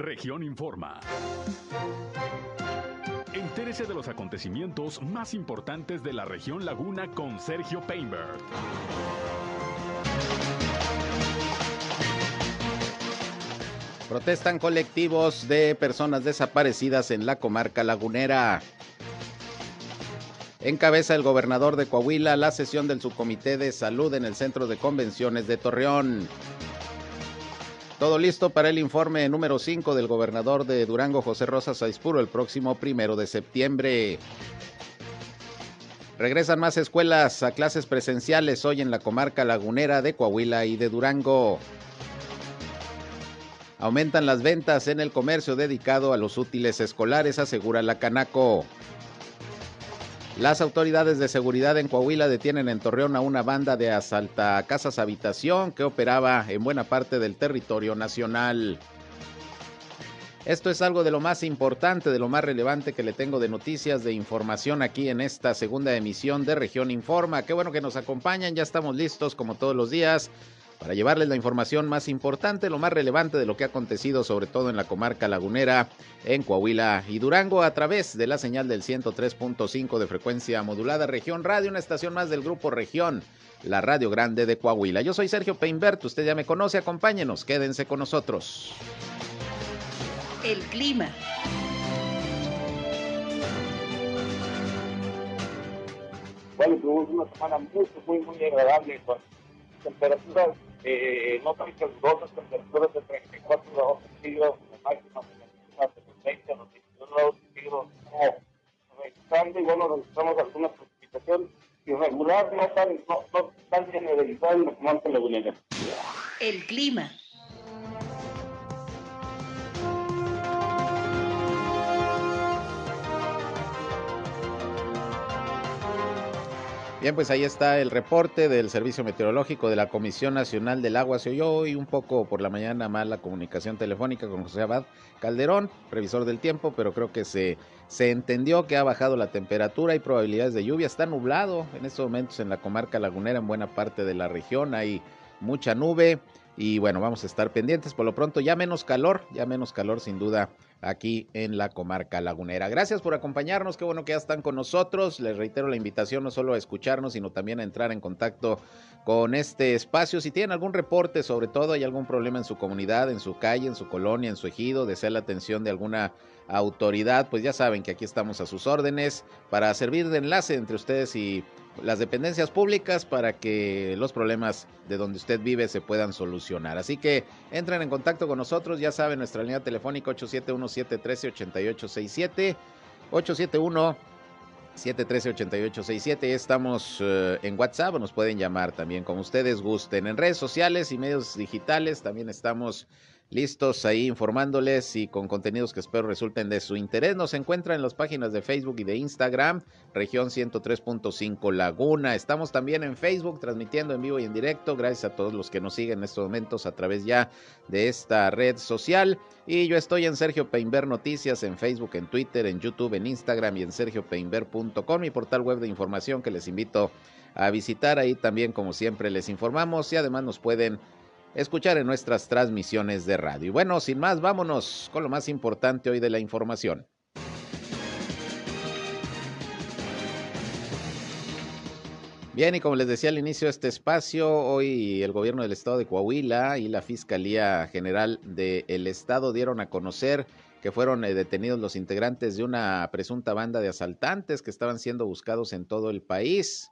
Región Informa. Entérese de los acontecimientos más importantes de la región Laguna con Sergio Painberg. Protestan colectivos de personas desaparecidas en la comarca lagunera. Encabeza el gobernador de Coahuila la sesión del subcomité de salud en el centro de convenciones de Torreón. Todo listo para el informe número 5 del gobernador de Durango, José Rosa Saispuro, el próximo primero de septiembre. Regresan más escuelas a clases presenciales hoy en la comarca lagunera de Coahuila y de Durango. Aumentan las ventas en el comercio dedicado a los útiles escolares, asegura la Canaco. Las autoridades de seguridad en Coahuila detienen en Torreón a una banda de asalta casas habitación que operaba en buena parte del territorio nacional. Esto es algo de lo más importante, de lo más relevante que le tengo de noticias, de información aquí en esta segunda emisión de Región Informa. Qué bueno que nos acompañan, ya estamos listos como todos los días para llevarles la información más importante, lo más relevante de lo que ha acontecido, sobre todo en la comarca lagunera, en Coahuila y Durango, a través de la señal del 103.5 de frecuencia modulada Región Radio, una estación más del grupo Región, la Radio Grande de Coahuila. Yo soy Sergio Peinbert, usted ya me conoce, acompáñenos, quédense con nosotros. El clima. Bueno, tuvimos una semana muy, muy, muy agradable con temperaturas eh, no tan calurosas, temperaturas de 34 grados centígrados, máximas de 20 a los 21 grados centígrados, como registrando y bueno, registramos alguna precipitación irregular, no tan, no, no tan generalizada en la comarca lagunera. El clima. Bien, pues ahí está el reporte del Servicio Meteorológico de la Comisión Nacional del Agua. Se oyó hoy un poco por la mañana más la comunicación telefónica con José Abad Calderón, previsor del tiempo, pero creo que se, se entendió que ha bajado la temperatura, hay probabilidades de lluvia, está nublado en estos momentos en la comarca lagunera, en buena parte de la región, hay mucha nube y bueno, vamos a estar pendientes. Por lo pronto ya menos calor, ya menos calor sin duda aquí en la comarca lagunera. Gracias por acompañarnos, qué bueno que ya están con nosotros. Les reitero la invitación no solo a escucharnos, sino también a entrar en contacto con este espacio. Si tienen algún reporte, sobre todo hay algún problema en su comunidad, en su calle, en su colonia, en su ejido, desea la atención de alguna autoridad, pues ya saben que aquí estamos a sus órdenes para servir de enlace entre ustedes y las dependencias públicas para que los problemas de donde usted vive se puedan solucionar. Así que entren en contacto con nosotros, ya saben, nuestra línea telefónica 871-713-8867, 871 713-8867. Estamos uh, en WhatsApp, nos pueden llamar también como ustedes gusten. En redes sociales y medios digitales también estamos listos ahí informándoles y con contenidos que espero resulten de su interés. Nos encuentran en las páginas de Facebook y de Instagram, región 103.5 Laguna. Estamos también en Facebook transmitiendo en vivo y en directo. Gracias a todos los que nos siguen en estos momentos a través ya de esta red social. Y yo estoy en Sergio Peinber Noticias en Facebook, en Twitter, en YouTube, en Instagram y en sergiopeinber.com, mi portal web de información que les invito a visitar. Ahí también, como siempre, les informamos y además nos pueden escuchar en nuestras transmisiones de radio. bueno, sin más, vámonos con lo más importante hoy de la información. Bien, y como les decía al inicio de este espacio, hoy el gobierno del estado de Coahuila y la Fiscalía General del Estado dieron a conocer que fueron eh, detenidos los integrantes de una presunta banda de asaltantes que estaban siendo buscados en todo el país.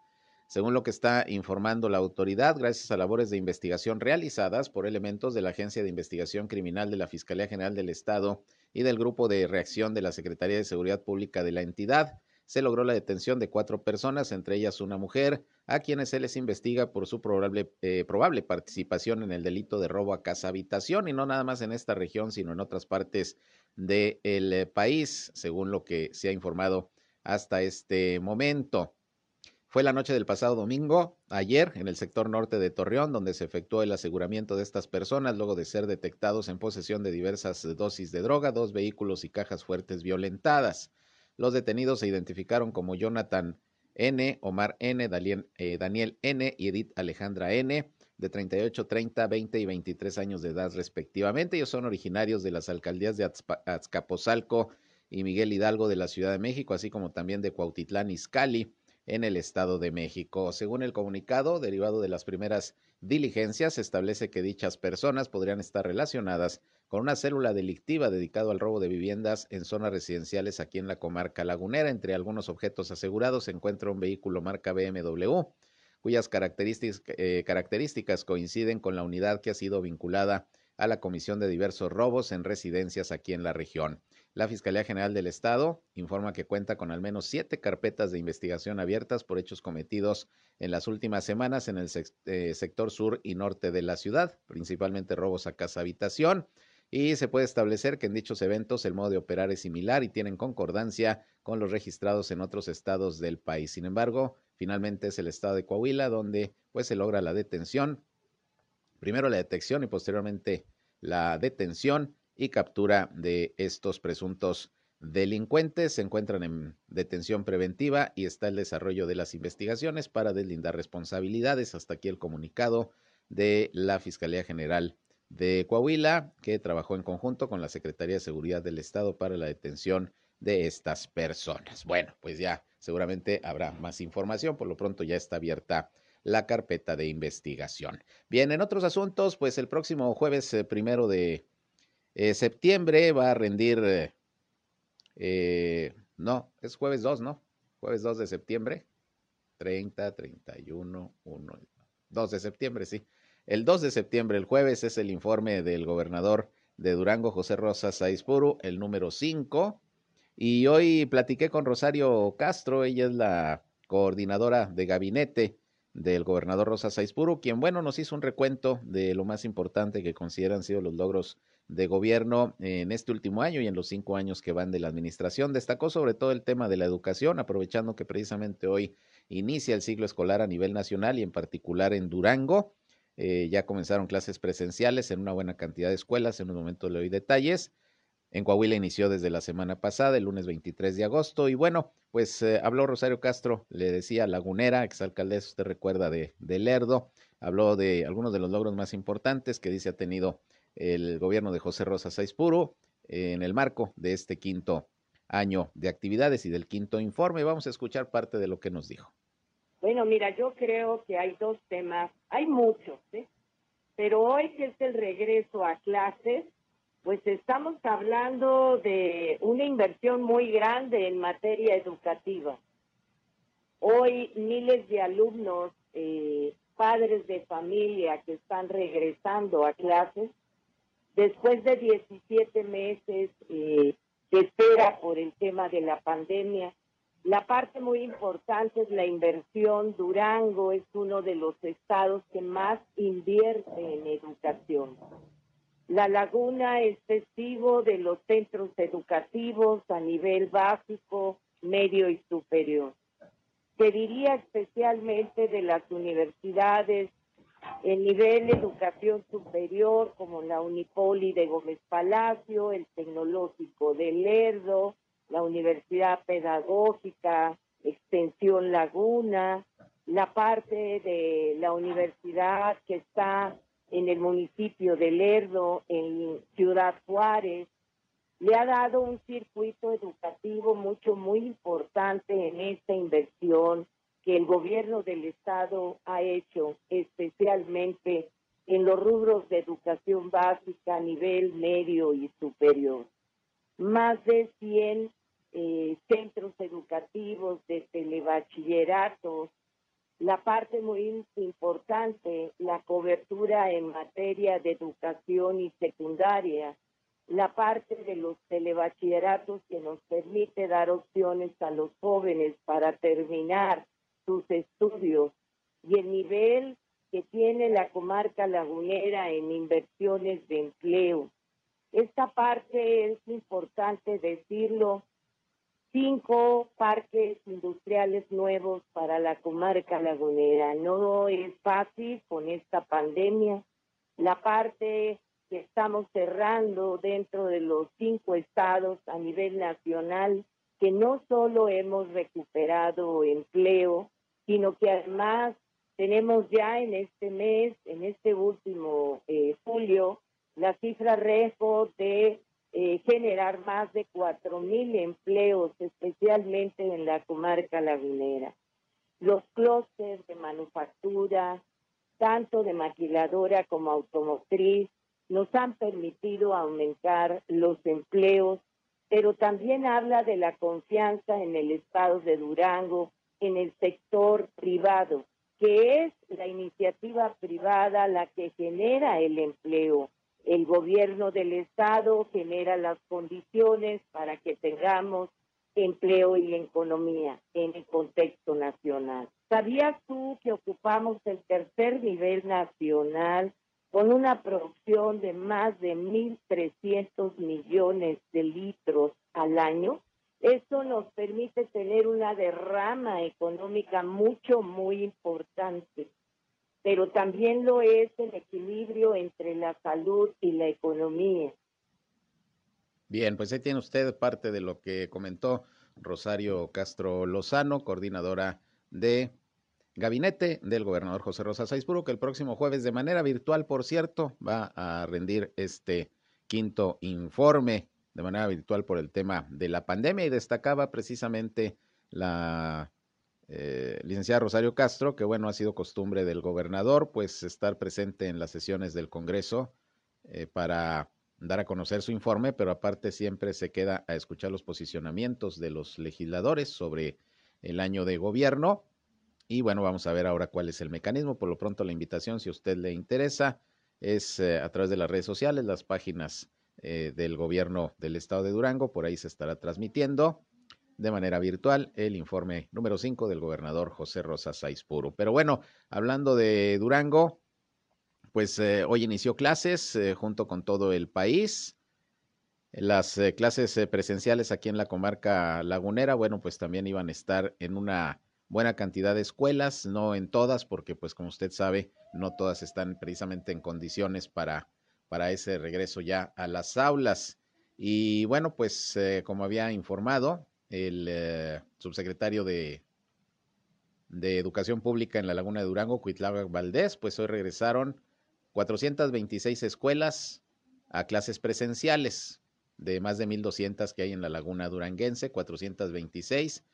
Según lo que está informando la autoridad, gracias a labores de investigación realizadas por elementos de la Agencia de Investigación Criminal de la Fiscalía General del Estado y del Grupo de Reacción de la Secretaría de Seguridad Pública de la entidad, se logró la detención de cuatro personas, entre ellas una mujer, a quienes se les investiga por su probable, eh, probable participación en el delito de robo a casa habitación, y no nada más en esta región, sino en otras partes del eh, país, según lo que se ha informado hasta este momento. Fue la noche del pasado domingo, ayer, en el sector norte de Torreón, donde se efectuó el aseguramiento de estas personas luego de ser detectados en posesión de diversas dosis de droga, dos vehículos y cajas fuertes violentadas. Los detenidos se identificaron como Jonathan N., Omar N., Daniel, eh, Daniel N. y Edith Alejandra N., de 38, 30, 20 y 23 años de edad respectivamente. Ellos son originarios de las alcaldías de Azcapotzalco y Miguel Hidalgo de la Ciudad de México, así como también de Cuautitlán Izcalli en el Estado de México. Según el comunicado, derivado de las primeras diligencias, se establece que dichas personas podrían estar relacionadas con una célula delictiva dedicada al robo de viviendas en zonas residenciales aquí en la comarca lagunera. Entre algunos objetos asegurados se encuentra un vehículo marca BMW, cuyas características, eh, características coinciden con la unidad que ha sido vinculada a la comisión de diversos robos en residencias aquí en la región. La Fiscalía General del Estado informa que cuenta con al menos siete carpetas de investigación abiertas por hechos cometidos en las últimas semanas en el eh, sector sur y norte de la ciudad, principalmente robos a casa habitación. Y se puede establecer que en dichos eventos el modo de operar es similar y tienen concordancia con los registrados en otros estados del país. Sin embargo, finalmente es el estado de Coahuila donde pues se logra la detención, primero la detección y posteriormente la detención y captura de estos presuntos delincuentes. Se encuentran en detención preventiva y está el desarrollo de las investigaciones para deslindar responsabilidades. Hasta aquí el comunicado de la Fiscalía General de Coahuila, que trabajó en conjunto con la Secretaría de Seguridad del Estado para la detención de estas personas. Bueno, pues ya seguramente habrá más información. Por lo pronto ya está abierta la carpeta de investigación. Bien, en otros asuntos, pues el próximo jueves eh, primero de eh, septiembre va a rendir, eh, eh, no, es jueves 2, ¿no? Jueves 2 de septiembre, 30, 31, 1, 2 de septiembre, sí. El 2 de septiembre, el jueves, es el informe del gobernador de Durango, José Rosa Saizpuru, el número 5. Y hoy platiqué con Rosario Castro, ella es la coordinadora de gabinete del gobernador Rosa Saizpuru, quien, bueno, nos hizo un recuento de lo más importante que consideran sido los logros de gobierno en este último año y en los cinco años que van de la administración. Destacó sobre todo el tema de la educación, aprovechando que precisamente hoy inicia el ciclo escolar a nivel nacional y en particular en Durango. Eh, ya comenzaron clases presenciales en una buena cantidad de escuelas, en un momento le doy detalles. En Coahuila inició desde la semana pasada, el lunes 23 de agosto. Y bueno, pues eh, habló Rosario Castro, le decía Lagunera, exalcaldesa, usted recuerda de, de Lerdo, habló de algunos de los logros más importantes que dice ha tenido el gobierno de José Rosa Puro en el marco de este quinto año de actividades y del quinto informe. Vamos a escuchar parte de lo que nos dijo. Bueno, mira, yo creo que hay dos temas, hay muchos, ¿eh? pero hoy que es el regreso a clases, pues estamos hablando de una inversión muy grande en materia educativa. Hoy miles de alumnos, eh, padres de familia que están regresando a clases, Después de 17 meses eh, de espera por el tema de la pandemia, la parte muy importante es la inversión. Durango es uno de los estados que más invierte en educación. La laguna es testigo de los centros educativos a nivel básico, medio y superior. Se diría especialmente de las universidades el nivel de educación superior como la Unipoli de Gómez Palacio, el Tecnológico de Lerdo, la Universidad Pedagógica, Extensión Laguna, la parte de la universidad que está en el municipio de Lerdo, en Ciudad Juárez, le ha dado un circuito educativo mucho, muy importante en esta inversión que el gobierno del Estado ha hecho, especialmente en los rubros de educación básica a nivel medio y superior. Más de 100 eh, centros educativos de telebachilleratos, la parte muy importante, la cobertura en materia de educación y secundaria, la parte de los telebachilleratos que nos permite dar opciones a los jóvenes para terminar sus estudios y el nivel que tiene la comarca lagunera en inversiones de empleo. Esta parte es importante decirlo. Cinco parques industriales nuevos para la comarca lagunera. No es fácil con esta pandemia. La parte que estamos cerrando dentro de los cinco estados a nivel nacional, que no solo hemos recuperado empleo, sino que además Tenemos ya en este mes, en este último eh, julio, la cifra récord de eh, generar más de cuatro mil empleos, especialmente en la comarca lagunera. Los clústeres de manufactura, tanto de maquiladora como automotriz, nos han permitido aumentar los empleos, pero también habla de la confianza en el estado de Durango, en el sector privado, que es la iniciativa privada la que genera el empleo. El gobierno del estado genera las condiciones para que tengamos empleo y economía en el contexto nacional. ¿Sabías tú que ocupamos el tercer nivel nacional con una producción de más de 1.300 millones de litros al año? Eso nos permite tener una derrama económica mucho, muy importante, pero también lo es el equilibrio entre la salud y la economía. Bien, pues ahí tiene usted parte de lo que comentó Rosario Castro Lozano, coordinadora de gabinete del gobernador José Rosa Saizpuro, que el próximo jueves, de manera virtual, por cierto, va a rendir este quinto informe de manera virtual por el tema de la pandemia y destacaba precisamente la eh, licenciada Rosario Castro, que bueno, ha sido costumbre del gobernador, pues estar presente en las sesiones del Congreso eh, para dar a conocer su informe, pero aparte siempre se queda a escuchar los posicionamientos de los legisladores sobre el año de gobierno. Y bueno, vamos a ver ahora cuál es el mecanismo. Por lo pronto la invitación, si a usted le interesa, es eh, a través de las redes sociales, las páginas eh, del gobierno del estado de Durango. Por ahí se estará transmitiendo de manera virtual el informe número 5 del gobernador José Rosa Saizpuro. Pero bueno, hablando de Durango, pues eh, hoy inició clases eh, junto con todo el país. Las clases presenciales aquí en la comarca lagunera, bueno, pues también iban a estar en una buena cantidad de escuelas, no en todas, porque pues como usted sabe, no todas están precisamente en condiciones para para ese regreso ya a las aulas. Y bueno, pues eh, como había informado el eh, subsecretario de, de Educación Pública en la Laguna de Durango, Cuitláhuac Valdés, pues hoy regresaron 426 escuelas a clases presenciales de más de 1.200 que hay en la Laguna Duranguense, 426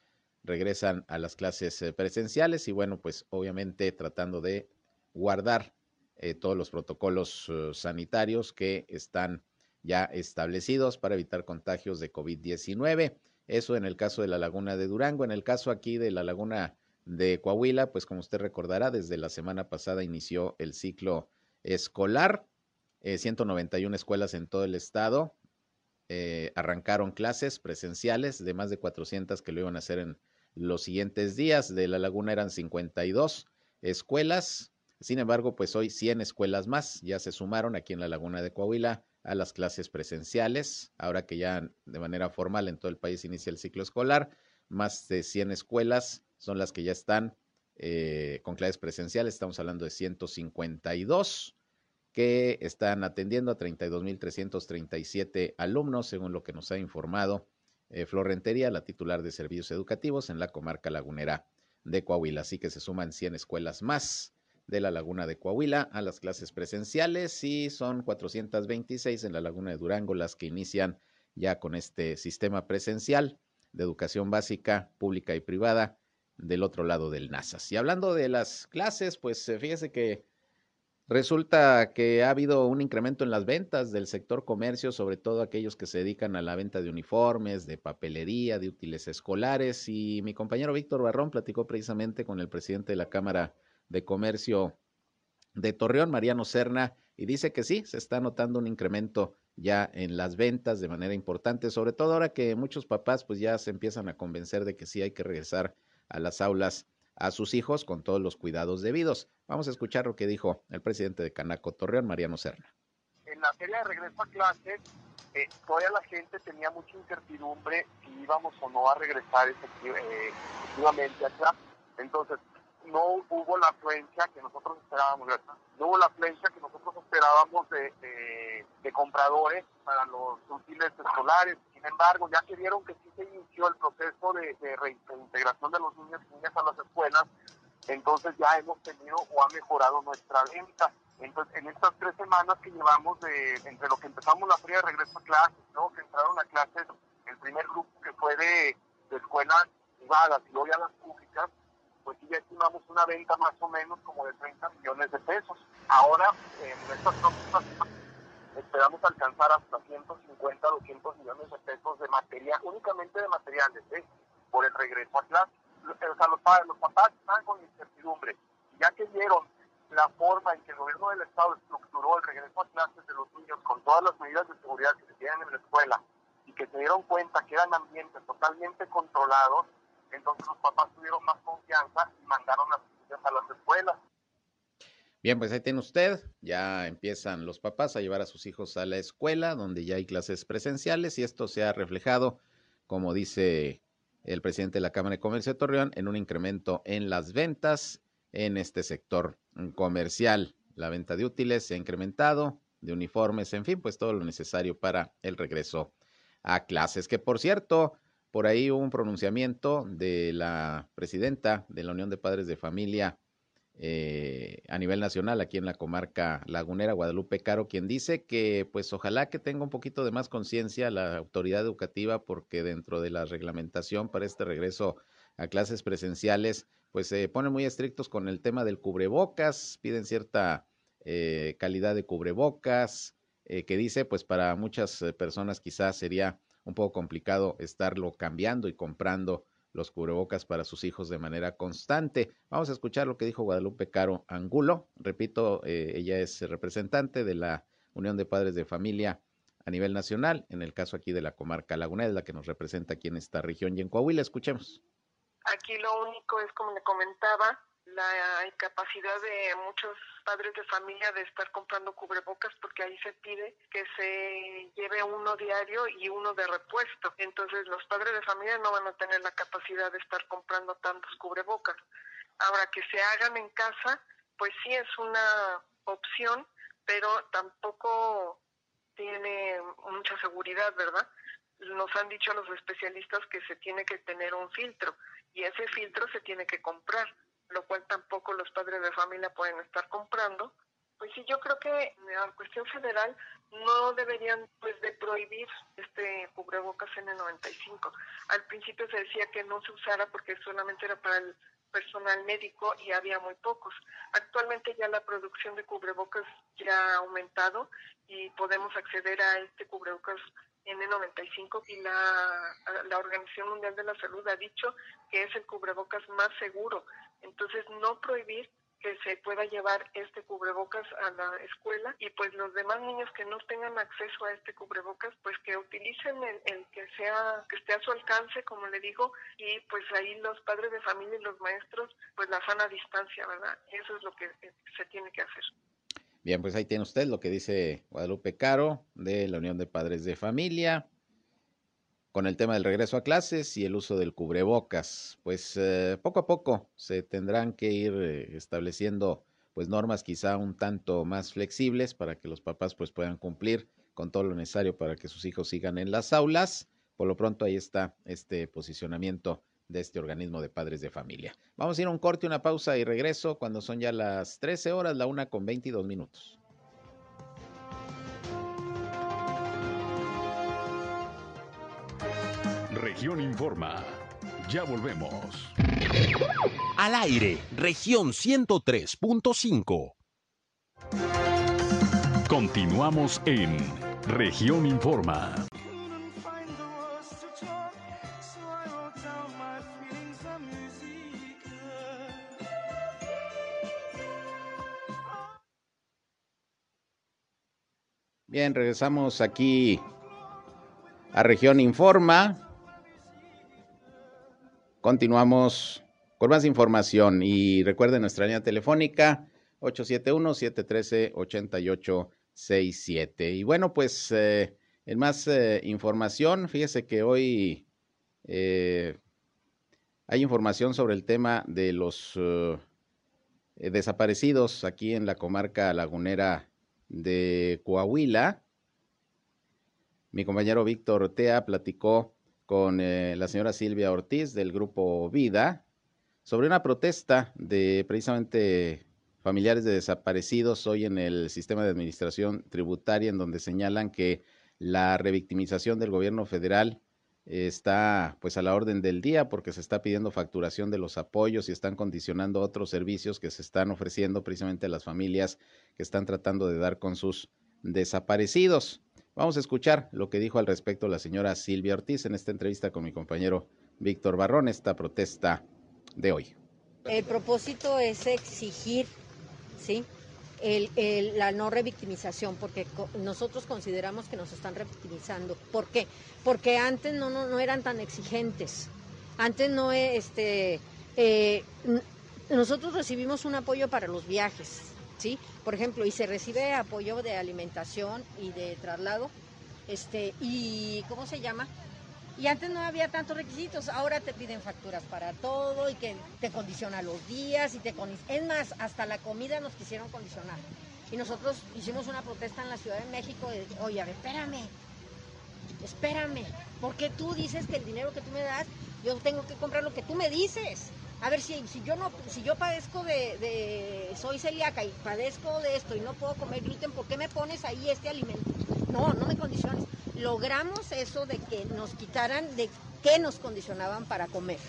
regresan a las clases eh, presenciales y bueno, pues obviamente tratando de guardar eh, todos los protocolos eh, sanitarios que están ya establecidos para evitar contagios de COVID-19. Eso en el caso de la laguna de Durango. En el caso aquí de la laguna de Coahuila, pues como usted recordará, desde la semana pasada inició el ciclo escolar. 191 eh, escuelas en todo el estado arrancaron clases presenciales de más de 400 que lo iban a hacer en los siguientes días. De la laguna eran 52 escuelas, sin embargo, pues hoy 100 escuelas más ya se sumaron aquí en la Laguna de Coahuila a las clases presenciales, ahora que ya de manera formal en todo el país inicia el ciclo escolar, más de 100 escuelas son las que ya están eh, con clases presenciales, estamos hablando de 152 que están atendiendo a 32.337 alumnos, según lo que nos ha informado eh, Florentería, la titular de servicios educativos en la comarca lagunera de Coahuila. Así que se suman 100 escuelas más de la Laguna de Coahuila a las clases presenciales y son 426 en la Laguna de Durango las que inician ya con este sistema presencial de educación básica, pública y privada del otro lado del NASAS. Y hablando de las clases, pues eh, fíjese que resulta que ha habido un incremento en las ventas del sector comercio, sobre todo aquellos que se dedican a la venta de uniformes, de papelería, de útiles escolares. Y mi compañero Víctor Barrón platicó precisamente con el presidente de la Cámara de Comercio de Torreón, Mariano Serna, y dice que sí, se está notando un incremento ya en las ventas de manera importante, sobre todo ahora que muchos papás pues ya se empiezan a convencer de que sí hay que regresar a las aulas a sus hijos con todos los cuidados debidos. Vamos a escuchar lo que dijo el presidente de Canaco Torreón, Mariano Serna. En la serie de regreso a clases, eh, todavía la gente tenía mucha incertidumbre si íbamos o no a regresar eh, efectivamente acá. Entonces, no hubo la afluencia que nosotros esperábamos, no hubo la afluencia que nosotros esperábamos de, compradores para los útiles escolares. Sin embargo, ya que vieron que sí se inició el proceso de, reintegración de los niños y niñas a las escuelas, entonces ya hemos tenido o ha mejorado nuestra venta. Entonces, en estas tres semanas que llevamos de, entre lo que empezamos la feria de regreso a clases, luego que entraron a clases, el primer grupo que fue de, de escuelas privadas y luego ya las públicas, pues sí ya estimamos una venta más o menos como de 30 millones de pesos. Ahora, en estas próximas esperamos alcanzar hasta 150, 200 millones de pesos de material, únicamente de materiales, ¿eh? por el regreso a clase. O sea, los, padres, los papás están con incertidumbre. Ya que vieron la forma en que el gobierno del Estado estructuró el regreso a clases de los niños con todas las medidas de seguridad que se tienen en la escuela y que se dieron cuenta que eran ambientes totalmente controlados, entonces los papás tuvieron más confianza y mandaron a sus hijos a las escuelas. Bien, pues ahí tiene usted, ya empiezan los papás a llevar a sus hijos a la escuela, donde ya hay clases presenciales, y esto se ha reflejado, como dice el presidente de la Cámara de Comercio de Torreón, en un incremento en las ventas en este sector comercial. La venta de útiles se ha incrementado, de uniformes, en fin, pues todo lo necesario para el regreso a clases. Que por cierto, por ahí hubo un pronunciamiento de la presidenta de la Unión de Padres de Familia, eh, a nivel nacional aquí en la comarca lagunera Guadalupe Caro, quien dice que pues ojalá que tenga un poquito de más conciencia la autoridad educativa porque dentro de la reglamentación para este regreso a clases presenciales pues se ponen muy estrictos con el tema del cubrebocas, piden cierta eh, calidad de cubrebocas, eh, que dice pues para muchas personas quizás sería un poco complicado estarlo cambiando y comprando los cubrebocas para sus hijos de manera constante. Vamos a escuchar lo que dijo Guadalupe Caro Angulo. Repito, eh, ella es representante de la Unión de Padres de Familia a nivel nacional, en el caso aquí de la comarca Laguna, es la que nos representa aquí en esta región y en Coahuila. Escuchemos. Aquí lo único es, como le comentaba, la incapacidad de muchos padres de familia de estar comprando cubrebocas porque ahí se pide que se lleve uno diario y uno de repuesto. Entonces los padres de familia no van a tener la capacidad de estar comprando tantos cubrebocas. Ahora que se hagan en casa, pues sí es una opción, pero tampoco tiene mucha seguridad, ¿verdad? Nos han dicho los especialistas que se tiene que tener un filtro y ese filtro se tiene que comprar lo cual tampoco los padres de familia pueden estar comprando. Pues sí, yo creo que la cuestión federal no deberían pues de prohibir este cubrebocas N95. Al principio se decía que no se usara porque solamente era para el personal médico y había muy pocos. Actualmente ya la producción de cubrebocas ya ha aumentado y podemos acceder a este cubrebocas N95 y la, la Organización Mundial de la Salud ha dicho que es el cubrebocas más seguro. Entonces, no prohibir que se pueda llevar este cubrebocas a la escuela y pues los demás niños que no tengan acceso a este cubrebocas pues que utilicen el, que sea que esté a su alcance como le digo y pues ahí los padres de familia y los maestros pues la sana distancia verdad eso es lo que se tiene que hacer. Bien, pues ahí tiene usted lo que dice Guadalupe Caro de la Unión de Padres de Familia con el tema del regreso a clases y el uso del cubrebocas. Pues eh, poco a poco se tendrán que ir eh, estableciendo pues normas quizá un tanto más flexibles para que los papás pues puedan cumplir con todo lo necesario para que sus hijos sigan en las aulas. Por lo pronto ahí está este posicionamiento de este organismo de padres de familia. Vamos a ir a un corte, una pausa y regreso cuando son ya las 13 horas, la una con 22 minutos. Región Informa. Ya volvemos. Al aire, región 103.5. Continuamos en región Informa. Bien, regresamos aquí a Región Informa. Continuamos con más información y recuerden nuestra línea telefónica 871-713-8867. Y bueno, pues eh, en más eh, información, fíjese que hoy eh, hay información sobre el tema de los desaparecidos aquí en la comarca lagunera de Coahuila. Mi compañero Víctor Tea platicó con eh, la señora Silvia Ortiz del grupo Vida sobre una protesta de precisamente familiares de desaparecidos hoy en el sistema de administración tributaria, en donde señalan que la revictimización del gobierno federal está pues a la orden del día porque se está pidiendo facturación de los apoyos y están condicionando otros servicios que se están ofreciendo precisamente a las familias que están tratando de dar con sus desaparecidos. Vamos a escuchar lo que dijo al respecto la señora Silvia Ortiz en esta entrevista con mi compañero Víctor Barrón, esta protesta de hoy. El propósito es exigir, ¿sí? el, la no revictimización, porque nosotros consideramos que nos están revictimizando. ¿Por qué? Porque antes no, no, no eran tan exigentes. Antes no, este, eh, nosotros recibimos un apoyo para los viajes, ¿sí? Por ejemplo, y se recibe apoyo de alimentación y de traslado, este, y ¿cómo se llama? Y antes no había tantos requisitos, ahora te piden facturas para todo y que te condiciona los días y te es más, hasta la comida nos quisieron condicionar. Y nosotros hicimos una protesta en la Ciudad de México de, oye, a ver, espérame, espérame, porque tú dices que el dinero que tú me das, yo tengo que comprar lo que tú me dices. A ver, si, si yo no, si yo padezco de, soy celíaca y padezco de esto y no puedo comer gluten, ¿por qué me pones ahí este alimento? No, no me condiciones logramos eso de que nos quitaran de qué nos condicionaban para comer,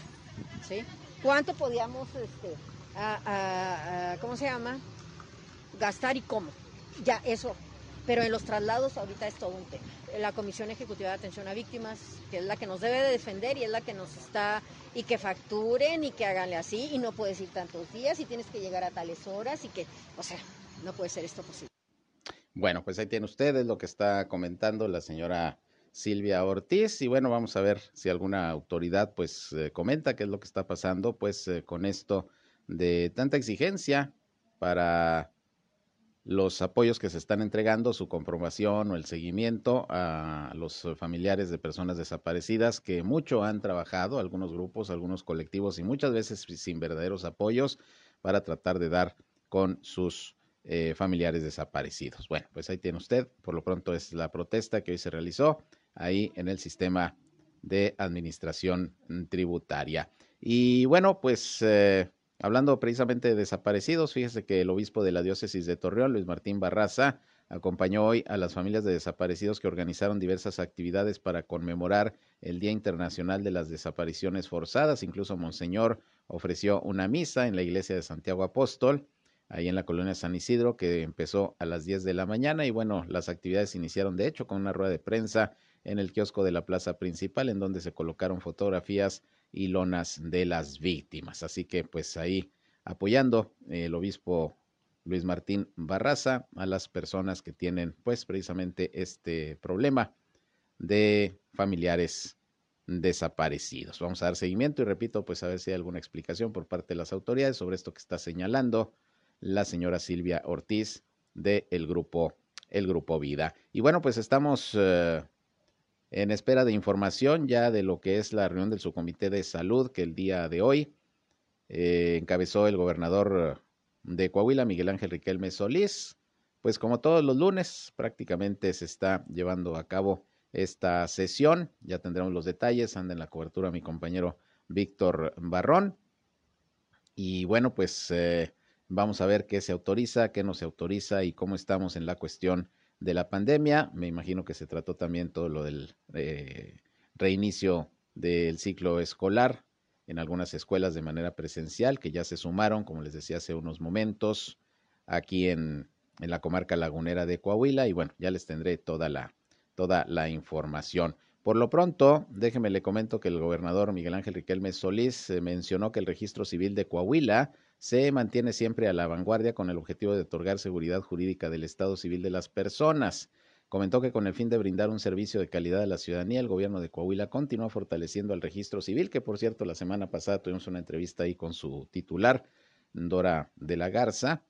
¿sí? ¿Cuánto podíamos, este, ¿cómo se llama? Gastar y cómo. Ya, eso. Pero en los traslados ahorita es todo un tema. La Comisión Ejecutiva de Atención a Víctimas, que es la que nos debe de defender y es la que nos está, y que facturen y que háganle así, y no puedes ir tantos días y tienes que llegar a tales horas y que, o sea, no puede ser esto posible. Bueno, pues ahí tiene ustedes lo que está comentando la señora Silvia Ortiz y bueno, vamos a ver si alguna autoridad pues eh, comenta qué es lo que está pasando pues eh, con esto de tanta exigencia para los apoyos que se están entregando, su comprobación o el seguimiento a los familiares de personas desaparecidas que mucho han trabajado, algunos grupos, algunos colectivos y muchas veces sin verdaderos apoyos para tratar de dar con sus eh, familiares desaparecidos. Bueno, pues ahí tiene usted, por lo pronto es la protesta que hoy se realizó ahí en el sistema de administración tributaria. Y bueno, pues eh, hablando precisamente de desaparecidos, fíjese que el obispo de la diócesis de Torreón, Luis Martín Barraza, acompañó hoy a las familias de desaparecidos que organizaron diversas actividades para conmemorar el Día Internacional de las Desapariciones Forzadas. Incluso Monseñor ofreció una misa en la iglesia de Santiago Apóstol ahí en la colonia San Isidro, que empezó a las 10 de la mañana y bueno, las actividades iniciaron de hecho con una rueda de prensa en el kiosco de la plaza principal, en donde se colocaron fotografías y lonas de las víctimas. Así que pues ahí apoyando el obispo Luis Martín Barraza a las personas que tienen pues precisamente este problema de familiares desaparecidos. Vamos a dar seguimiento y repito, pues a ver si hay alguna explicación por parte de las autoridades sobre esto que está señalando la señora Silvia Ortiz de el grupo el grupo Vida. Y bueno, pues estamos eh, en espera de información ya de lo que es la reunión del subcomité de salud que el día de hoy eh, encabezó el gobernador de Coahuila, Miguel Ángel Riquelme Solís. Pues como todos los lunes, prácticamente se está llevando a cabo esta sesión. Ya tendremos los detalles. Anda en la cobertura mi compañero Víctor Barrón. Y bueno, pues eh, Vamos a ver qué se autoriza, qué no se autoriza y cómo estamos en la cuestión de la pandemia. Me imagino que se trató también todo lo del eh, reinicio del ciclo escolar en algunas escuelas de manera presencial que ya se sumaron, como les decía hace unos momentos, aquí en, en la comarca lagunera de Coahuila y bueno, ya les tendré toda la, toda la información. Por lo pronto, déjeme le comento que el gobernador Miguel Ángel Riquelme Solís eh, mencionó que el registro civil de Coahuila se mantiene siempre a la vanguardia con el objetivo de otorgar seguridad jurídica del Estado civil de las personas. Comentó que con el fin de brindar un servicio de calidad a la ciudadanía, el gobierno de Coahuila continúa fortaleciendo el registro civil, que por cierto la semana pasada tuvimos una entrevista ahí con su titular, Dora de la Garza,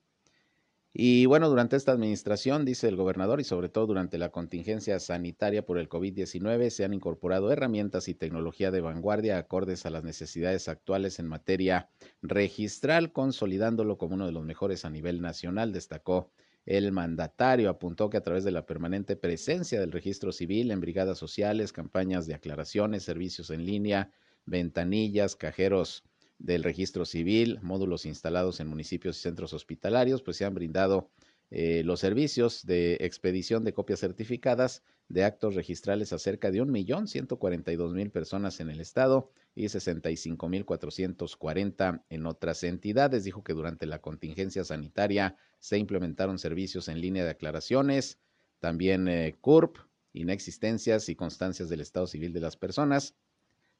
y bueno, durante esta administración, dice el gobernador, y sobre todo durante la contingencia sanitaria por el COVID-19, se han incorporado herramientas y tecnología de vanguardia acordes a las necesidades actuales en materia registral, consolidándolo como uno de los mejores a nivel nacional, destacó el mandatario. Apuntó que a través de la permanente presencia del registro civil en brigadas sociales, campañas de aclaraciones, servicios en línea, ventanillas, cajeros del registro civil, módulos instalados en municipios y centros hospitalarios, pues se han brindado eh, los servicios de expedición de copias certificadas de actos registrales a cerca de 1.142.000 personas en el estado y 65.440 en otras entidades. Dijo que durante la contingencia sanitaria se implementaron servicios en línea de aclaraciones, también eh, CURP, inexistencias y constancias del estado civil de las personas,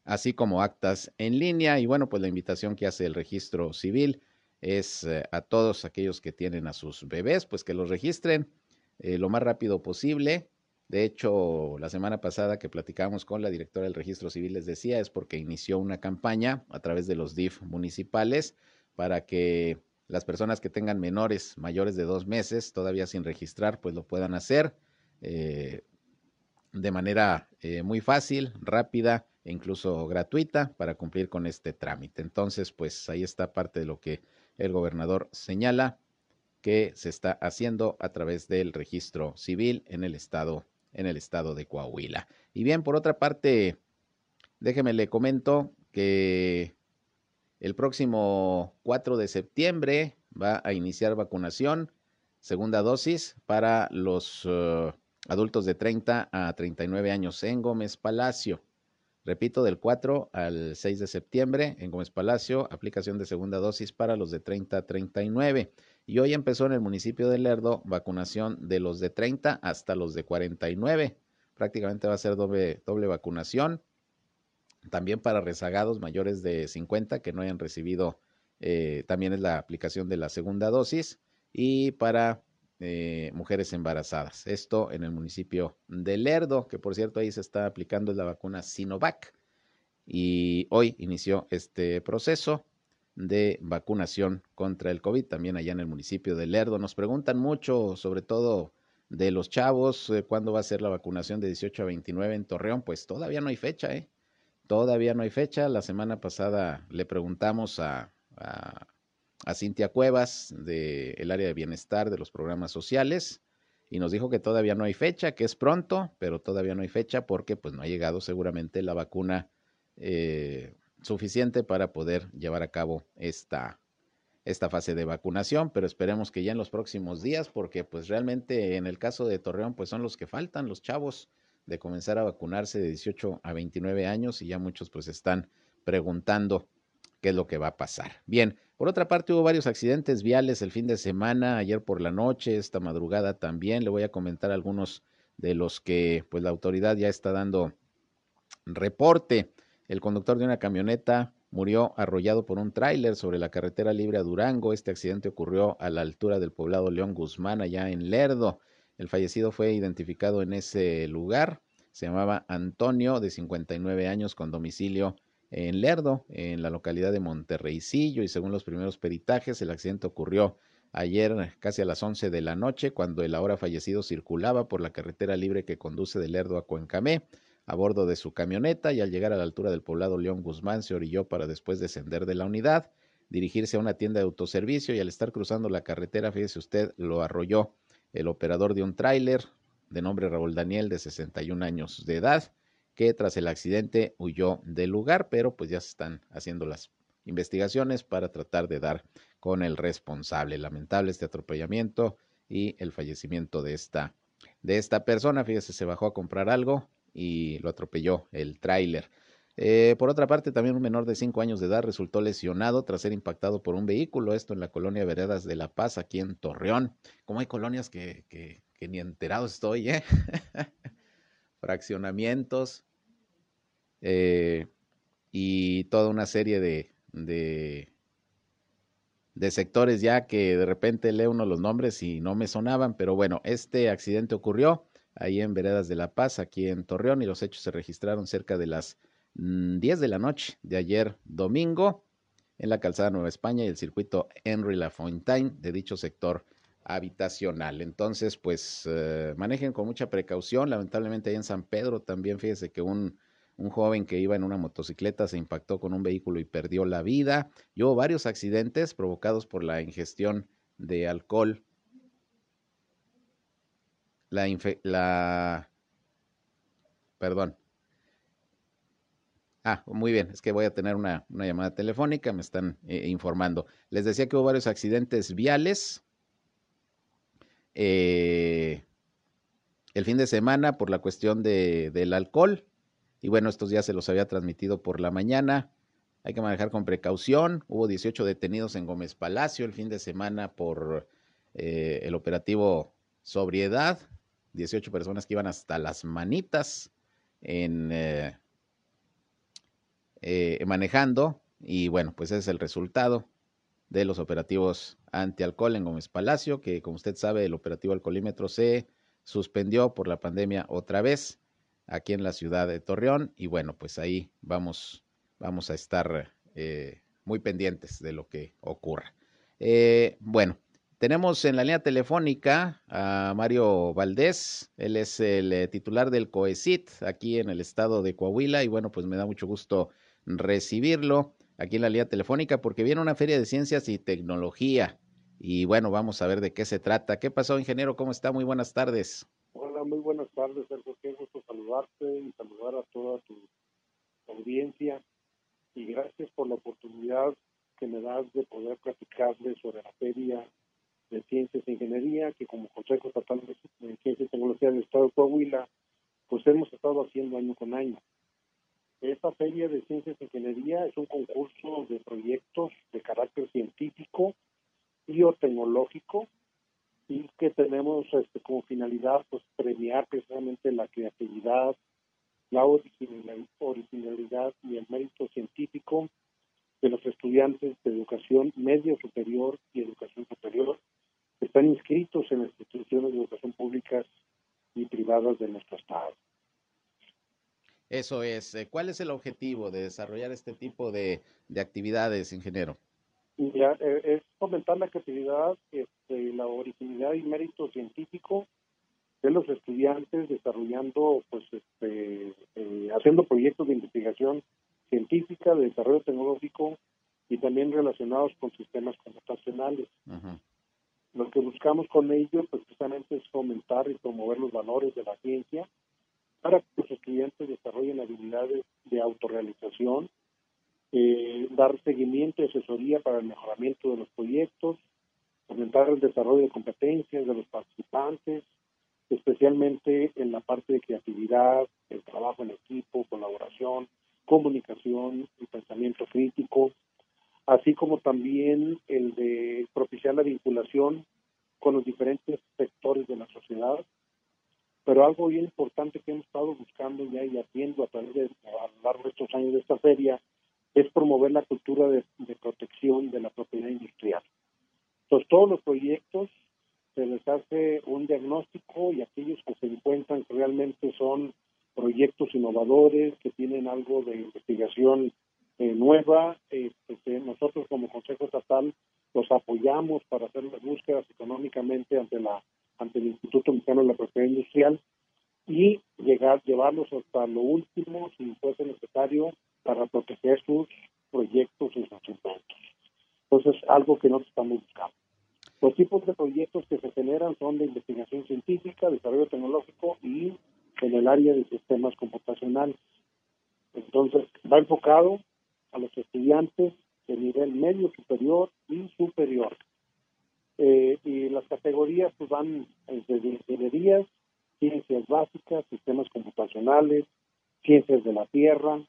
así como actas en línea. Y bueno, pues la invitación que hace el registro civil es eh, a todos aquellos que tienen a sus bebés, pues que los registren eh, lo más rápido posible. De hecho, la semana pasada que platicamos con la directora del registro civil les decía, es porque inició una campaña a través de los DIF municipales para que las personas que tengan menores mayores de dos meses todavía sin registrar, pues lo puedan hacer eh, de manera muy fácil, rápida incluso gratuita para cumplir con este trámite. Entonces, pues ahí está parte de lo que el gobernador señala que se está haciendo a través del registro civil en el estado, en el estado de Coahuila. Y bien, por otra parte, déjeme le comento que el próximo 4 de septiembre va a iniciar vacunación, segunda dosis para los uh, adultos de 30 a 39 años en Gómez Palacio. Repito, del 4 al 6 de septiembre en Gómez Palacio, aplicación de segunda dosis para los de 30 a 39. Y hoy empezó en el municipio de Lerdo vacunación de los de 30 hasta los de 49. Prácticamente va a ser doble, doble vacunación. También para rezagados mayores de 50 que no hayan recibido, eh, también es la aplicación de la segunda dosis. Y para mujeres embarazadas. Esto en el municipio de Lerdo, que por cierto ahí se está aplicando la vacuna Sinovac. Y hoy inició este proceso de vacunación contra el COVID también allá en el municipio de Lerdo. Nos preguntan mucho, sobre todo de los chavos, eh, cuándo va a ser la vacunación de 18 a 29 en Torreón. Pues todavía no hay fecha, ¿eh? Todavía no hay fecha. La semana pasada le preguntamos a Cintia Cuevas del área de bienestar de los programas sociales y nos dijo que todavía no hay fecha, que es pronto, pero todavía no hay fecha porque pues no ha llegado seguramente la vacuna eh, suficiente para poder llevar a cabo esta, esta fase de vacunación, pero esperemos que ya en los próximos días, porque pues realmente en el caso de Torreón pues son los que faltan, los chavos de comenzar a vacunarse de 18 a 29 años y ya muchos pues están preguntando qué es lo que va a pasar. Bien, por otra parte, hubo varios accidentes viales el fin de semana, ayer por la noche, esta madrugada también. Le voy a comentar algunos de los que pues la autoridad ya está dando reporte. El conductor de una camioneta murió arrollado por un tráiler sobre la carretera libre a Durango. Este accidente ocurrió a la altura del poblado León Guzmán, allá en Lerdo. El fallecido fue identificado en ese lugar. Se llamaba Antonio, de 59 años, con domicilio en Lerdo, en la localidad de Monterreycillo, y según los primeros peritajes, el accidente ocurrió ayer casi a las 11 de la noche, cuando el ahora fallecido circulaba por la carretera libre que conduce de Lerdo a Cuencamé a bordo de su camioneta y al llegar a la altura del poblado León Guzmán se orilló para después descender de la unidad, dirigirse a una tienda de autoservicio y al estar cruzando la carretera, fíjese usted, lo arrolló el operador de un tráiler de nombre Raúl Daniel de 61 años de edad que tras el accidente huyó del lugar, pero pues ya se están haciendo las investigaciones para tratar de dar con el responsable. Lamentable este atropellamiento y el fallecimiento de esta, de esta persona. Fíjese, se bajó a comprar algo y lo atropelló el tráiler. Eh, por otra parte, también un menor de cinco años de edad resultó lesionado tras ser impactado por un vehículo, esto en la colonia Veredas de La Paz, aquí en Torreón. Como hay colonias que, que, que ni enterado estoy, ¿eh? Fraccionamientos, eh, y toda una serie de, de, sectores ya que de repente lee uno los nombres y no me sonaban, pero bueno, este accidente ocurrió ahí en Veredas de La Paz, aquí en Torreón, y los hechos se registraron cerca de las 10 mm, de la noche de ayer domingo en la calzada Nueva España y el circuito Henry Lafontaine de dicho sector habitacional. Entonces, pues eh, manejen con mucha precaución. Lamentablemente ahí en San Pedro también fíjese que un un joven que iba en una motocicleta se impactó con un vehículo y perdió la vida. Y hubo varios accidentes provocados por la ingestión de alcohol. La, perdón. Ah, muy bien, es que voy a tener una, llamada telefónica, me están eh, informando. Les decía que hubo varios accidentes viales. Eh, el fin de semana por la cuestión de, del alcohol. Y bueno, estos días se los había transmitido por la mañana. Hay que manejar con precaución. Hubo 18 detenidos en Gómez Palacio el fin de semana por eh, el operativo Sobriedad. 18 personas que iban hasta las manitas en eh, manejando y bueno, pues ese es el resultado de los operativos anti-alcohol en Gómez Palacio, que como usted sabe, el operativo alcoholímetro se suspendió por la pandemia otra vez aquí en la ciudad de Torreón. Y bueno, pues ahí vamos, vamos a estar eh, muy pendientes de lo que ocurra. Eh, bueno, tenemos en la línea telefónica a Mario Valdés, él es el titular del COECIT aquí en el estado de Coahuila. Y bueno, pues me da mucho gusto recibirlo aquí en la línea telefónica porque viene una feria de ciencias y tecnología. Y bueno, vamos a ver de qué se trata. ¿Qué pasó, ingeniero? ¿Cómo está? Muy buenas tardes. Hola, muy buenas tardes, Sergio. Qué gusto saludarte y saludar a toda tu audiencia. Y gracias por la oportunidad que me das de poder platicarles sobre la Feria de Ciencias e Ingeniería, que como Consejo Estatal de Ciencias y Tecnología del Estado de Coahuila, pues hemos estado haciendo año con año. Esta Feria de Ciencias e Ingeniería es un concurso de proyectos de carácter científico, biotecnológico, y que tenemos este, como finalidad pues premiar precisamente la creatividad, la originalidad y el mérito científico de los estudiantes de educación media superior y educación superior que están inscritos en las instituciones de educación públicas y privadas de nuestro estado. Eso es. Eh, ¿Cuál es el objetivo de desarrollar este tipo de, actividades, ingeniero? Eh, es fomentar la creatividad, este, la originalidad y mérito científico de los estudiantes desarrollando, pues, este, eh, haciendo proyectos de investigación científica, de desarrollo tecnológico y también relacionados con sistemas computacionales. Lo que buscamos con ello, pues, precisamente es fomentar y promover los valores de la ciencia, para que los estudiantes desarrollen habilidades de autorrealización, eh, dar seguimiento y asesoría para el mejoramiento de los proyectos, aumentar el desarrollo de competencias de los participantes, especialmente en la parte de creatividad, el trabajo en equipo, colaboración, comunicación y pensamiento crítico, así como también el de propiciar la vinculación con los diferentes sectores de la sociedad pero algo bien importante que hemos estado buscando ya y haciendo a través de a lo largo de estos años de esta feria es promover la cultura de, protección de la propiedad industrial. Entonces, todos los proyectos se les hace un diagnóstico y aquellos que se encuentran que realmente son proyectos innovadores, que tienen algo de investigación eh, nueva, eh, eh, nosotros como Consejo Estatal los apoyamos para hacer las búsquedas económicamente ante la ante el Instituto Mexicano de la Propiedad Industrial y llegar, llevarlos hasta lo último, si fuese necesario, para proteger sus proyectos y sus inventos. Entonces, algo que nosotros estamos buscando. Los tipos de proyectos que se generan son de investigación científica, desarrollo tecnológico y en el área de sistemas computacionales. Entonces, va enfocado a los estudiantes de nivel medio superior y superior. Eh, y las categorías pues van desde ingenierías, ciencias básicas, sistemas computacionales, ciencias de la tierra,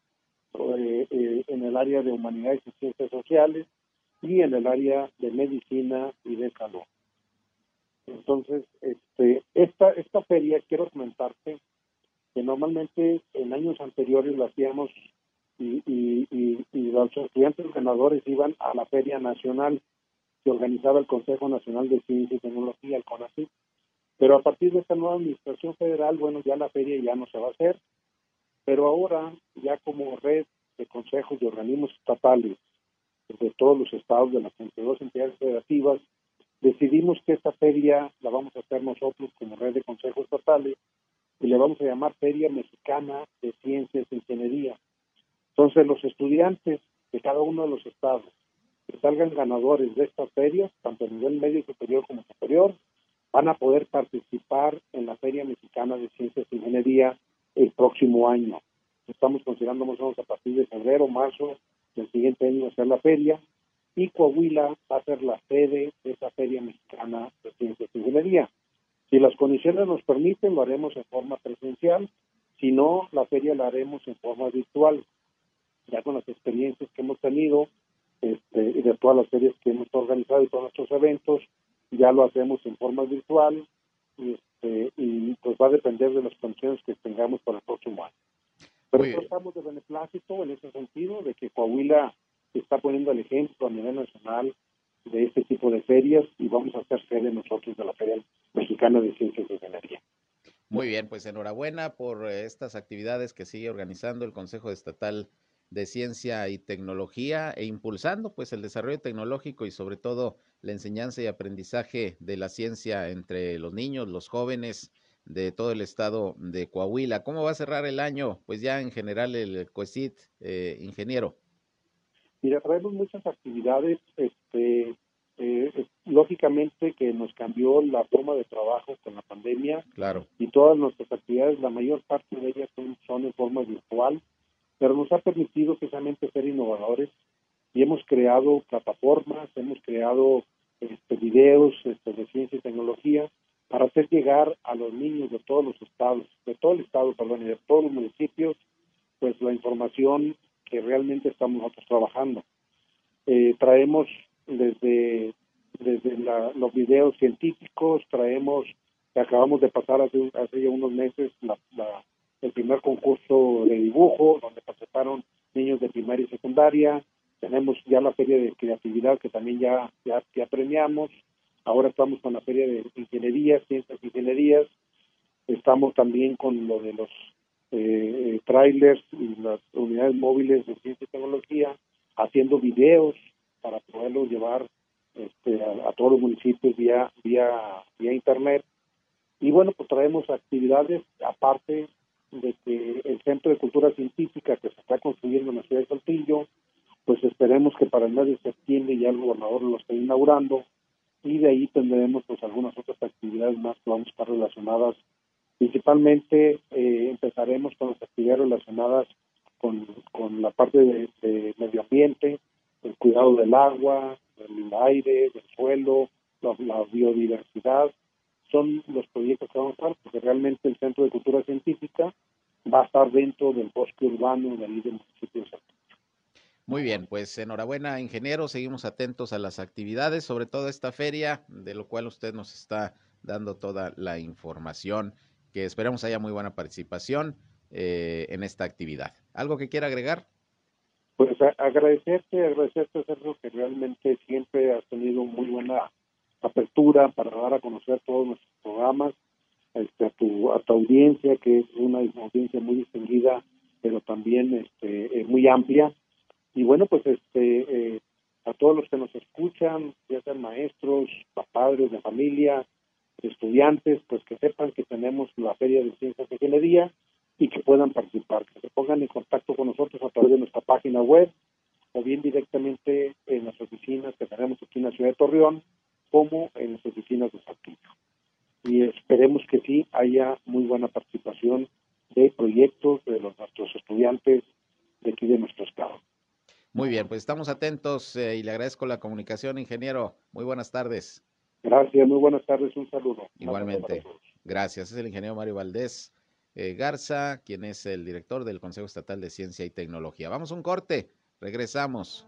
eh, eh, en el área de humanidades y ciencias sociales y en el área de medicina y de salud. Entonces, este, esta, esta feria, quiero comentarte que normalmente en años anteriores lo hacíamos y, y, y, y los estudiantes ganadores iban a la feria nacional que organizaba el Consejo Nacional de Ciencia y Tecnología, el CONACYT. Pero a partir de esta nueva administración federal, bueno, ya la feria ya no se va a hacer, pero ahora ya como red de consejos y organismos estatales de todos los estados de las 32 entidades federativas, decidimos que esta feria la vamos a hacer nosotros como red de consejos estatales y le vamos a llamar Feria Mexicana de Ciencias e Ingeniería. Entonces los estudiantes de cada uno de los estados que salgan ganadores de estas ferias, tanto a nivel medio superior como superior, van a poder participar en la Feria Mexicana de Ciencias e Ingeniería el próximo año. estamos considerando más o menos a partir de febrero, marzo del siguiente año hacer la feria, y Coahuila va a ser la sede de esa feria mexicana de ciencias y ingeniería. Si las condiciones nos permiten, lo haremos en forma presencial, si no, la feria la haremos en forma virtual. Ya con las experiencias que hemos tenido este, y de todas las ferias que hemos organizado y todos nuestros eventos, ya lo hacemos en forma virtual este, y pues va a depender de las condiciones que tengamos para el próximo año. Pero estamos de beneplácito en ese sentido, de que Coahuila está poniendo el ejemplo a nivel nacional de este tipo de ferias y vamos a hacer sede nosotros de la Feria Mexicana de Ciencias y Ingeniería. Muy bien, pues enhorabuena por eh, estas actividades que sigue organizando el Consejo Estatal de Ciencia y Tecnología e impulsando pues el desarrollo tecnológico y sobre todo la enseñanza y aprendizaje de la ciencia entre los niños, los jóvenes de todo el estado de Coahuila. ¿Cómo va a cerrar el año? Pues ya en general el COECIT, eh, ingeniero. Mira, traemos muchas actividades, este, eh, lógicamente que nos cambió la forma de trabajo con la pandemia. Claro. Y todas nuestras actividades, la mayor parte de ellas son, en forma virtual, pero nos ha permitido precisamente ser innovadores y hemos creado plataformas, hemos creado este, videos este, de ciencia y tecnología para hacer llegar a los niños de todos los estados, de todo el estado, perdón, y de todos los municipios, pues la información que realmente estamos nosotros trabajando. Eh, traemos desde, desde los videos científicos, traemos, acabamos de pasar hace, hace unos meses la, el primer concurso de dibujo, donde participaron niños de primaria y secundaria, tenemos ya la feria de creatividad que también ya, ya, premiamos, ahora estamos con la feria de ingeniería, ciencias y ingenierías, estamos también con lo de los eh, trailers y las unidades móviles de ciencia y tecnología, haciendo videos para poderlos llevar este, a, todos los municipios vía, vía, vía internet. Y bueno, pues traemos actividades aparte de que el Centro de Cultura Científica que se está construyendo en la ciudad de Saltillo, pues esperemos que para el mes de septiembre ya el gobernador lo esté inaugurando y de ahí tendremos pues algunas otras actividades más que vamos a estar relacionadas Principalmente eh, empezaremos con las actividades relacionadas con, la parte de, medio ambiente, el cuidado del agua, del aire, del suelo, la, biodiversidad. Son los proyectos que vamos a hacer, porque realmente el Centro de Cultura Científica va a estar dentro del bosque urbano de ahí del municipio de muy bien, pues enhorabuena, ingeniero. Seguimos atentos a las actividades, sobre todo esta feria, de lo cual usted nos está dando toda la información que esperamos haya muy buena participación eh, en esta actividad. ¿Algo que quiera agregar? Pues agradecerte, agradecerte, Sergio, que realmente siempre has tenido muy buena apertura para dar a conocer todos nuestros programas, este, a, tu, a audiencia, que es una audiencia muy distinguida, pero también este, muy amplia. Y bueno, pues este, eh, a todos los que nos escuchan, ya sean maestros, padres de familia, estudiantes, pues que sepan que tenemos la Feria de Ciencias de Ingeniería y que puedan participar, que se pongan en contacto con nosotros a través de nuestra página web o bien directamente en las oficinas que tenemos aquí en la ciudad de Torreón, como en las oficinas de Saltillo. Y esperemos que sí haya muy buena participación de proyectos de los, nuestros estudiantes de aquí de nuestro estado. Muy bien, pues estamos atentos eh, y le agradezco la comunicación, ingeniero. Muy buenas tardes. Gracias, muy buenas tardes, un saludo. Igualmente. Gracias. Es el ingeniero Mario Valdés eh, Garza, quien es el director del Consejo Estatal de Ciencia y Tecnología. Vamos a un corte, regresamos.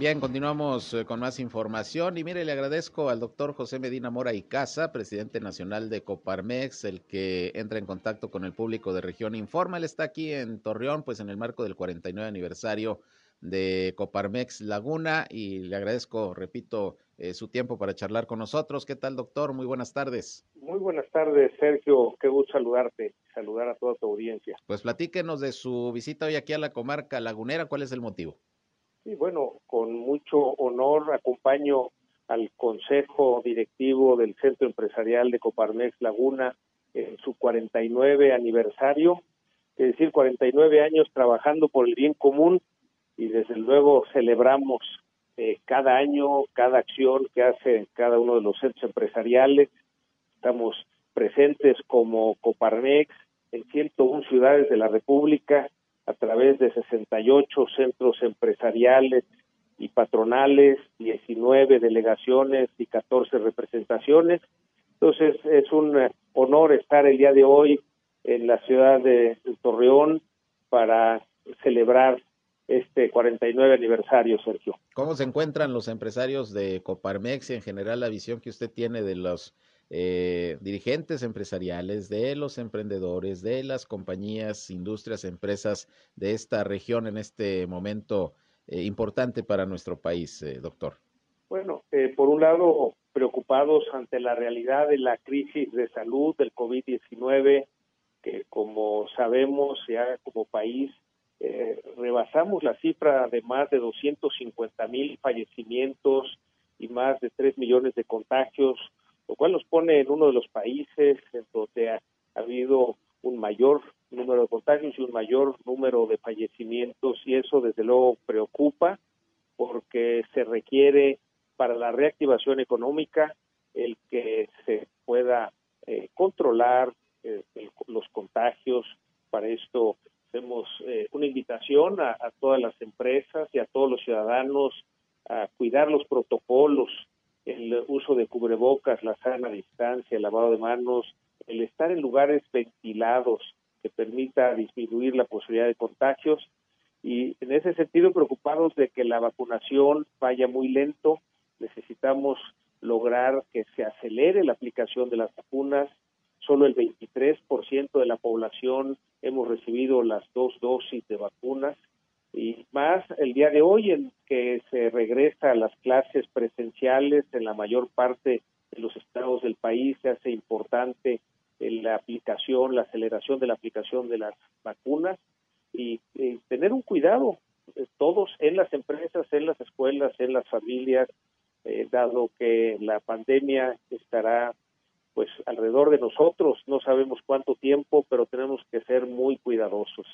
Bien, continuamos eh, con más información y mire, le agradezco al doctor José Medina Mora y Casa, presidente nacional de Coparmex, el que entra en contacto con el público de Región Informa. Él está aquí en Torreón, pues en el marco del 49 aniversario de Coparmex Laguna y le agradezco, repito, eh, su tiempo para charlar con nosotros. ¿Qué tal, doctor? Muy buenas tardes. Muy buenas tardes, Sergio. Qué gusto saludarte, saludar a toda tu audiencia. Pues platíquenos de su visita hoy aquí a la comarca lagunera. ¿Cuál es el motivo? Sí, bueno, con mucho honor acompaño al Consejo Directivo del Centro Empresarial de Coparmex Laguna en su 49 aniversario, es decir, 49 años trabajando por el bien común y desde luego celebramos eh, cada año, cada acción que hace cada uno de los centros empresariales. Estamos presentes como Coparmex en 101 ciudades de la República a través de 68 centros empresariales y patronales, 19 delegaciones y 14 representaciones. Entonces es un honor estar el día de hoy en la ciudad de Torreón para celebrar este 49 aniversario, Sergio. ¿Cómo se encuentran los empresarios de Coparmex y en general la visión que usted tiene de los eh, dirigentes empresariales, de los emprendedores, de las compañías, industrias, empresas de esta región en este momento eh, importante para nuestro país, eh, doctor? Bueno, por un lado, preocupados ante la realidad de la crisis de salud del COVID-19, que como sabemos ya como país eh, rebasamos la cifra de más de 250 mil fallecimientos y más de 3 millones de contagios, lo cual nos pone en uno de los países en donde ha, habido un mayor número de contagios y un mayor número de fallecimientos y eso desde luego preocupa porque se requiere para la reactivación económica el que se pueda eh, controlar eh, los contagios. Para esto hacemos eh, una invitación a, todas las empresas y a todos los ciudadanos a cuidar los protocolos, el uso de cubrebocas, la sana distancia, el lavado de manos, el estar en lugares ventilados que permita disminuir la posibilidad de contagios. Y en ese sentido preocupados de que la vacunación vaya muy lento, necesitamos lograr que se acelere la aplicación de las vacunas, solo el 23% de la población hemos recibido las dos dosis de vacunas y más el día de hoy en que se regresa a las clases presenciales en la mayor parte de los estados del país se hace importante la aplicación, la aceleración de la aplicación de las vacunas y, tener un cuidado eh, todos en las empresas, en las escuelas, en las familias, eh, dado que la pandemia estará pues alrededor de nosotros, no sabemos cuánto tiempo, pero tenemos que ser muy cuidadosos.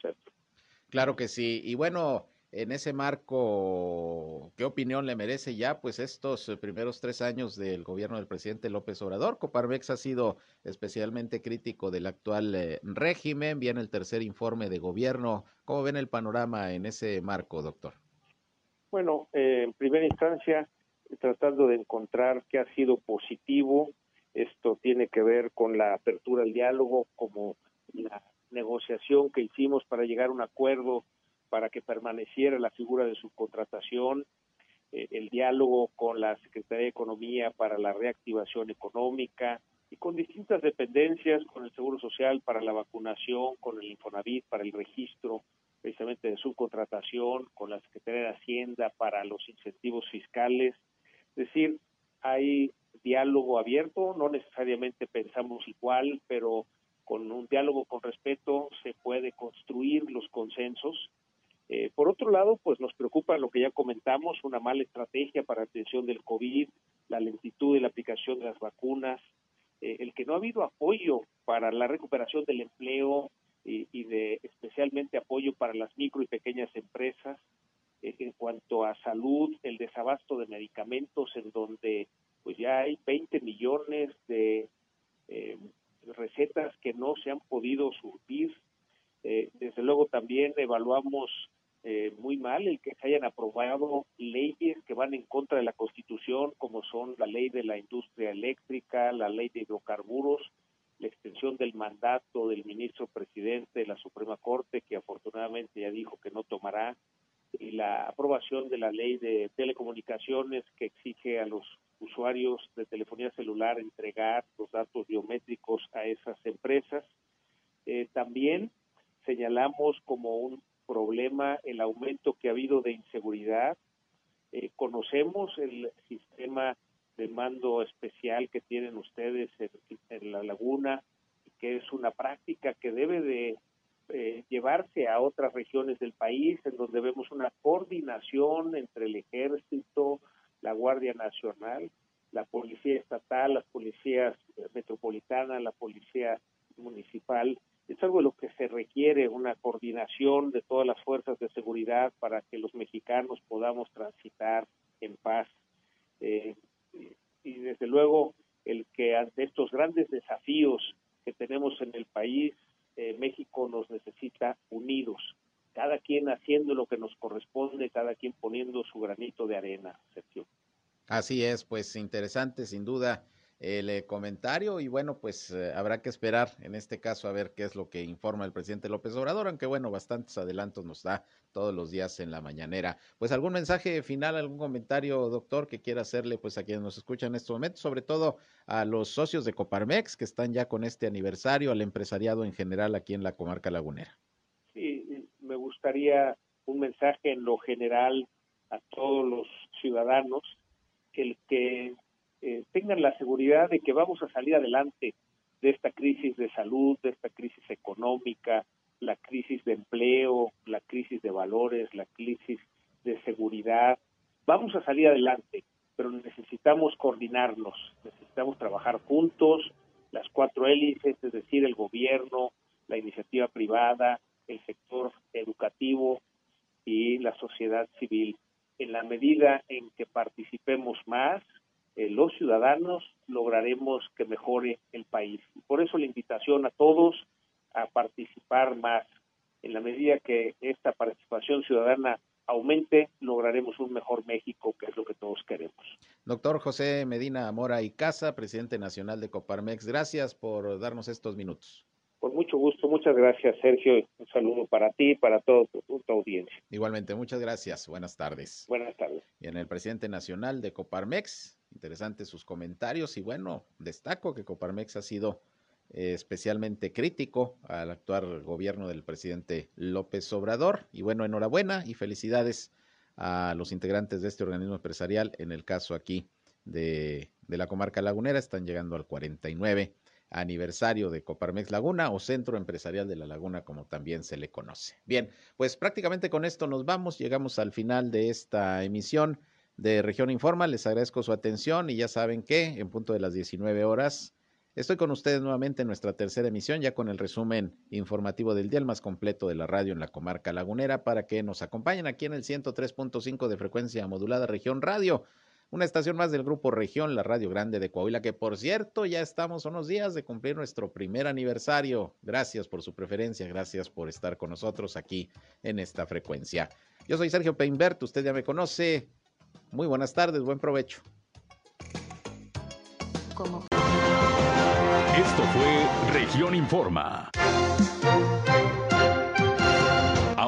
Claro que sí. Y bueno, en ese marco, ¿qué opinión le merece ya pues estos primeros tres años del gobierno del presidente López Obrador? Coparmex ha sido especialmente crítico del actual eh, régimen, viene el tercer informe de gobierno. ¿Cómo ven el panorama en ese marco, doctor? Bueno, eh, en primera instancia, tratando de encontrar qué ha sido positivo esto tiene que ver con la apertura al diálogo, como la negociación que hicimos para llegar a un acuerdo para que permaneciera la figura de subcontratación, eh, el diálogo con la Secretaría de Economía para la reactivación económica y con distintas dependencias, con el Seguro Social para la vacunación, con el Infonavit para el registro precisamente de subcontratación, con la Secretaría de Hacienda para los incentivos fiscales. Es decir, hay diálogo abierto, no necesariamente pensamos igual, pero con un diálogo con respeto se puede construir los consensos. Eh, por otro lado, pues nos preocupa lo que ya comentamos, una mala estrategia para atención del COVID, la lentitud de la aplicación de las vacunas, eh, el que no ha habido apoyo para la recuperación del empleo y, de especialmente apoyo para las micro y pequeñas empresas. Eh, en cuanto a salud, el desabasto de medicamentos en donde pues ya hay 20 millones de eh, recetas que no se han podido surtir. Eh, desde luego también evaluamos eh, muy mal el que se hayan aprobado leyes que van en contra de la Constitución, como son la ley de la industria eléctrica, la ley de hidrocarburos, la extensión del mandato del ministro presidente de la Suprema Corte, que afortunadamente ya dijo que no tomará, y la aprobación de la ley de telecomunicaciones que exige a los usuarios de telefonía celular entregar los datos biométricos a esas empresas. Eh, también señalamos como un problema el aumento que ha habido de inseguridad. Eh, conocemos el sistema de mando especial que tienen ustedes en, la laguna, que es una práctica que debe de eh, llevarse a otras regiones del país, en donde vemos una coordinación entre el ejército, la Guardia Nacional, la Policía Estatal, las policías metropolitanas, la Policía Municipal. Es algo de lo que se requiere, una coordinación de todas las fuerzas de seguridad para que los mexicanos podamos transitar en paz. Eh, y desde luego el que ante estos grandes desafíos que tenemos en el país, eh, México nos necesita unidos, cada quien haciendo lo que nos corresponde, cada quien poniendo su granito de arena, Sergio. Así es, pues interesante sin duda el eh, comentario y bueno, pues eh, habrá que esperar en este caso a ver qué es lo que informa el presidente López Obrador, aunque bueno, bastantes adelantos nos da todos los días en la mañanera. Pues algún mensaje final, algún comentario, doctor, que quiera hacerle pues a quienes nos escuchan en este momento, sobre todo a los socios de Coparmex que están ya con este aniversario, al empresariado en general aquí en la comarca lagunera. Un mensaje en lo general a todos los ciudadanos el que eh, tengan la seguridad de que vamos a salir adelante de esta crisis de salud, de esta crisis económica, la crisis de empleo, la crisis de valores, la crisis de seguridad. Vamos a salir adelante, pero necesitamos coordinarnos, necesitamos trabajar juntos, las cuatro hélices, es decir, el gobierno, la iniciativa privada, el sector educativo y la sociedad civil en la medida en que participemos más, eh, los ciudadanos lograremos que mejore el país. Por eso la invitación a todos a participar más. En la medida que esta participación ciudadana aumente, lograremos un mejor México, que es lo que todos queremos. Doctor José Medina Mora y Casa, presidente nacional de Coparmex, gracias por darnos estos minutos. Con mucho gusto, muchas gracias Sergio, un saludo para ti y para toda tu, audiencia. Igualmente, muchas gracias, buenas tardes. Buenas tardes. Y en el presidente nacional de Coparmex, interesantes sus comentarios y bueno, destaco que Coparmex ha sido eh, especialmente crítico al actual gobierno del presidente López Obrador y bueno, enhorabuena y felicidades a los integrantes de este organismo empresarial, en el caso aquí de, de la comarca lagunera, están llegando al 49 aniversario de Coparmex Laguna o Centro Empresarial de la Laguna, como también se le conoce. Bien, pues prácticamente con esto nos vamos, llegamos al final de esta emisión de Región Informa. Les agradezco su atención y ya saben que en punto de las 19 horas estoy con ustedes nuevamente en nuestra tercera emisión, ya con el resumen informativo del día, el más completo de la radio en la comarca lagunera, para que nos acompañen aquí en el 103.5 de frecuencia modulada Región Radio una estación más del Grupo Región, la Radio Grande de Coahuila, que por cierto ya estamos unos días de cumplir nuestro primer aniversario. Gracias por su preferencia, gracias por estar con nosotros aquí en esta frecuencia. Yo soy Sergio Peinbert, usted ya me conoce. Muy buenas tardes, buen provecho. Esto fue Región Informa.